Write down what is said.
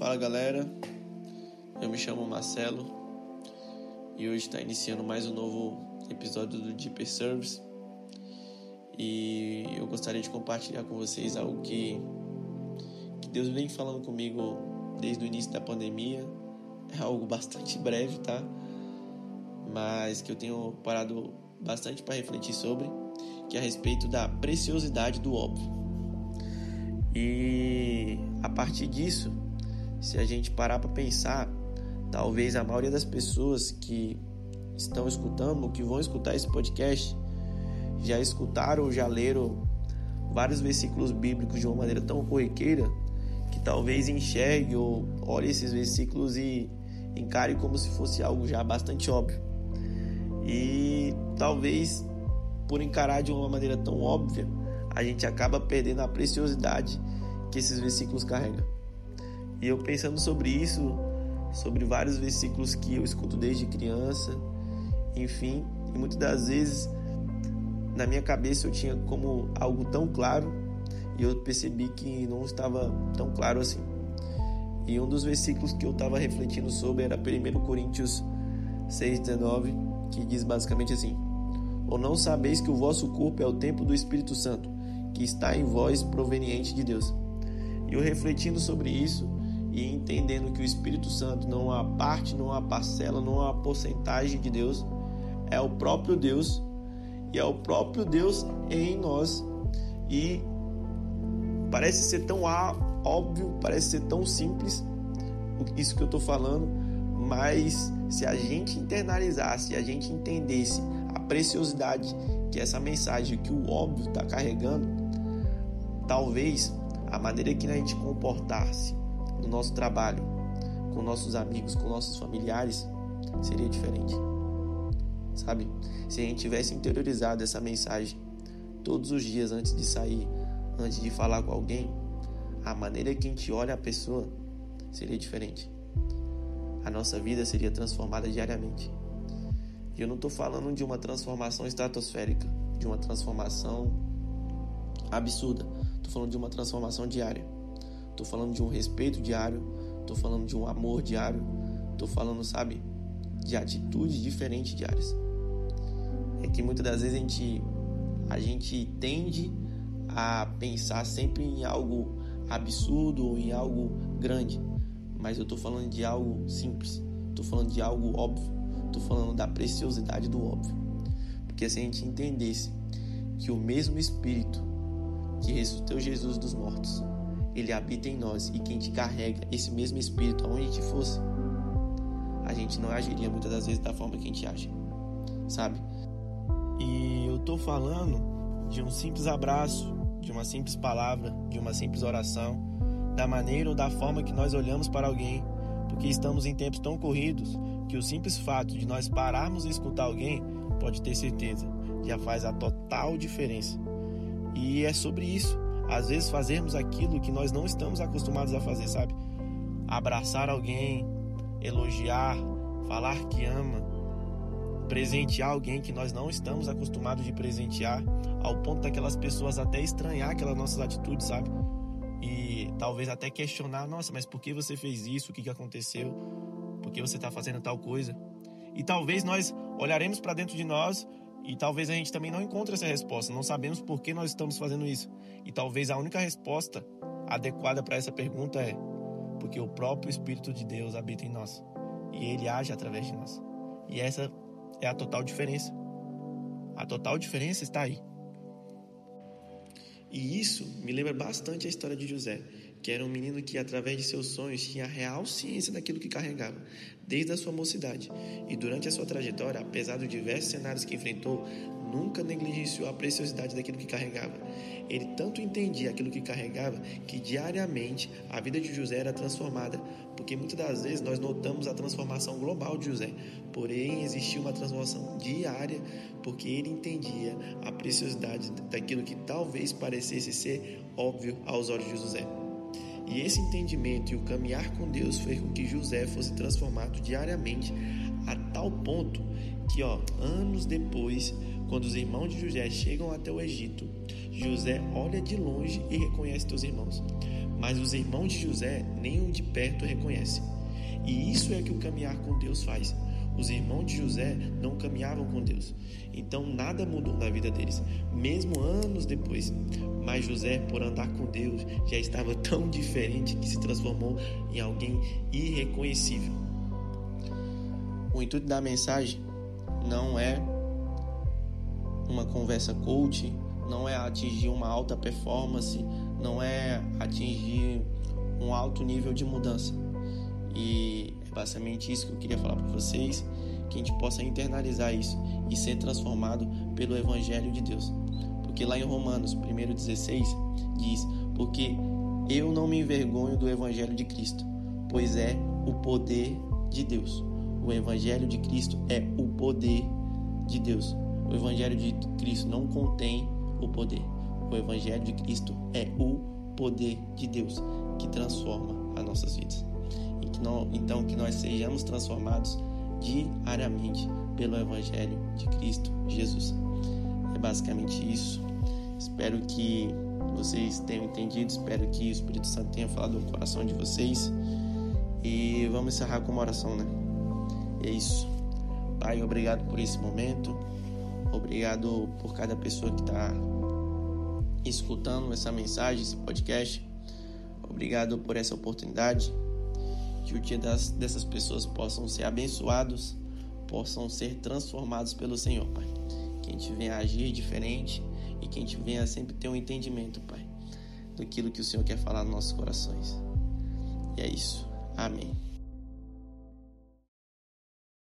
Fala galera, eu me chamo Marcelo e hoje está iniciando mais um novo episódio do Deeper Service e eu gostaria de compartilhar com vocês algo que, que Deus vem falando comigo desde o início da pandemia. É algo bastante breve, tá? Mas que eu tenho parado bastante para refletir sobre, que é a respeito da preciosidade do óbvio. E a partir disso, se a gente parar para pensar, talvez a maioria das pessoas que estão escutando, que vão escutar esse podcast, já escutaram já leram vários versículos bíblicos de uma maneira tão corriqueira que talvez enxergue ou olhe esses versículos e encare como se fosse algo já bastante óbvio. E talvez por encarar de uma maneira tão óbvia, a gente acaba perdendo a preciosidade que esses versículos carregam. E eu pensando sobre isso, sobre vários versículos que eu escuto desde criança, enfim, e muitas das vezes na minha cabeça eu tinha como algo tão claro e eu percebi que não estava tão claro assim. E um dos versículos que eu estava refletindo sobre era 1 Coríntios 6,19, que diz basicamente assim: Ou não sabeis que o vosso corpo é o templo do Espírito Santo, que está em vós proveniente de Deus. E eu refletindo sobre isso, e entendendo que o Espírito Santo não é parte, não é parcela, não é porcentagem de Deus, é o próprio Deus e é o próprio Deus em nós. E parece ser tão óbvio, parece ser tão simples isso que eu estou falando, mas se a gente internalizasse, se a gente entendesse a preciosidade que essa mensagem, que o óbvio está carregando, talvez a maneira que a gente comportasse no nosso trabalho, com nossos amigos, com nossos familiares, seria diferente. Sabe? Se a gente tivesse interiorizado essa mensagem todos os dias antes de sair, antes de falar com alguém, a maneira que a gente olha a pessoa seria diferente. A nossa vida seria transformada diariamente. E eu não estou falando de uma transformação estratosférica, de uma transformação absurda. Estou falando de uma transformação diária. Tô falando de um respeito diário, tô falando de um amor diário, tô falando, sabe, de atitudes diferentes diárias. É que muitas das vezes a gente a gente tende a pensar sempre em algo absurdo ou em algo grande, mas eu tô falando de algo simples, tô falando de algo óbvio, tô falando da preciosidade do óbvio. Porque se a gente entendesse que o mesmo espírito que ressuscitou Jesus dos mortos ele habita em nós e quem te carrega esse mesmo espírito aonde gente fosse, a gente não agiria muitas das vezes da forma que a gente age, sabe? E eu tô falando de um simples abraço, de uma simples palavra, de uma simples oração, da maneira ou da forma que nós olhamos para alguém, porque estamos em tempos tão corridos que o simples fato de nós pararmos e escutar alguém, pode ter certeza, já faz a total diferença. E é sobre isso às vezes fazermos aquilo que nós não estamos acostumados a fazer, sabe? Abraçar alguém, elogiar, falar que ama, presentear alguém que nós não estamos acostumados de presentear, ao ponto daquelas pessoas até estranhar aquelas nossas atitudes, sabe? E talvez até questionar, nossa, mas por que você fez isso? O que, que aconteceu? Por que você está fazendo tal coisa? E talvez nós olharemos para dentro de nós e talvez a gente também não encontre essa resposta, não sabemos por que nós estamos fazendo isso. E talvez a única resposta adequada para essa pergunta é: porque o próprio Espírito de Deus habita em nós e ele age através de nós. E essa é a total diferença. A total diferença está aí. E isso me lembra bastante a história de José, que era um menino que, através de seus sonhos, tinha real ciência daquilo que carregava, desde a sua mocidade. E durante a sua trajetória, apesar dos diversos cenários que enfrentou, nunca negligenciou a preciosidade daquilo que carregava. Ele tanto entendia aquilo que carregava que diariamente a vida de José era transformada, porque muitas das vezes nós notamos a transformação global de José, porém existia uma transformação diária, porque ele entendia a preciosidade daquilo que talvez parecesse ser óbvio aos olhos de José. E esse entendimento e o caminhar com Deus fez com que José fosse transformado diariamente a tal ponto que, ó, anos depois, quando os irmãos de José chegam até o Egito, José olha de longe e reconhece seus irmãos. mas os irmãos de José nenhum de perto reconhecem. E isso é que o caminhar com Deus faz. Os irmãos de José não caminhavam com Deus, então nada mudou na vida deles, mesmo anos depois. Mas José, por andar com Deus, já estava tão diferente que se transformou em alguém irreconhecível. O intuito da mensagem não é uma conversa coach, não é atingir uma alta performance, não é atingir um alto nível de mudança. E basicamente isso que eu queria falar para vocês, que a gente possa internalizar isso e ser transformado pelo evangelho de Deus. Porque lá em Romanos 1:16 diz: "Porque eu não me envergonho do evangelho de Cristo, pois é o poder de Deus." O evangelho de Cristo é o poder de Deus. O evangelho de Cristo não contém o poder. O evangelho de Cristo é o poder de Deus que transforma as nossas vidas. Então que nós sejamos transformados diariamente pelo evangelho de Cristo Jesus. É basicamente isso. Espero que vocês tenham entendido, espero que o Espírito Santo tenha falado no coração de vocês. E vamos encerrar com uma oração, né? é isso. Pai, obrigado por esse momento. Obrigado por cada pessoa que está escutando essa mensagem, esse podcast. Obrigado por essa oportunidade. Que o dia das, dessas pessoas possam ser abençoados, possam ser transformados pelo Senhor, Pai. Que a gente venha agir diferente e que a gente venha sempre ter um entendimento, Pai, daquilo que o Senhor quer falar nos nossos corações. E é isso. Amém.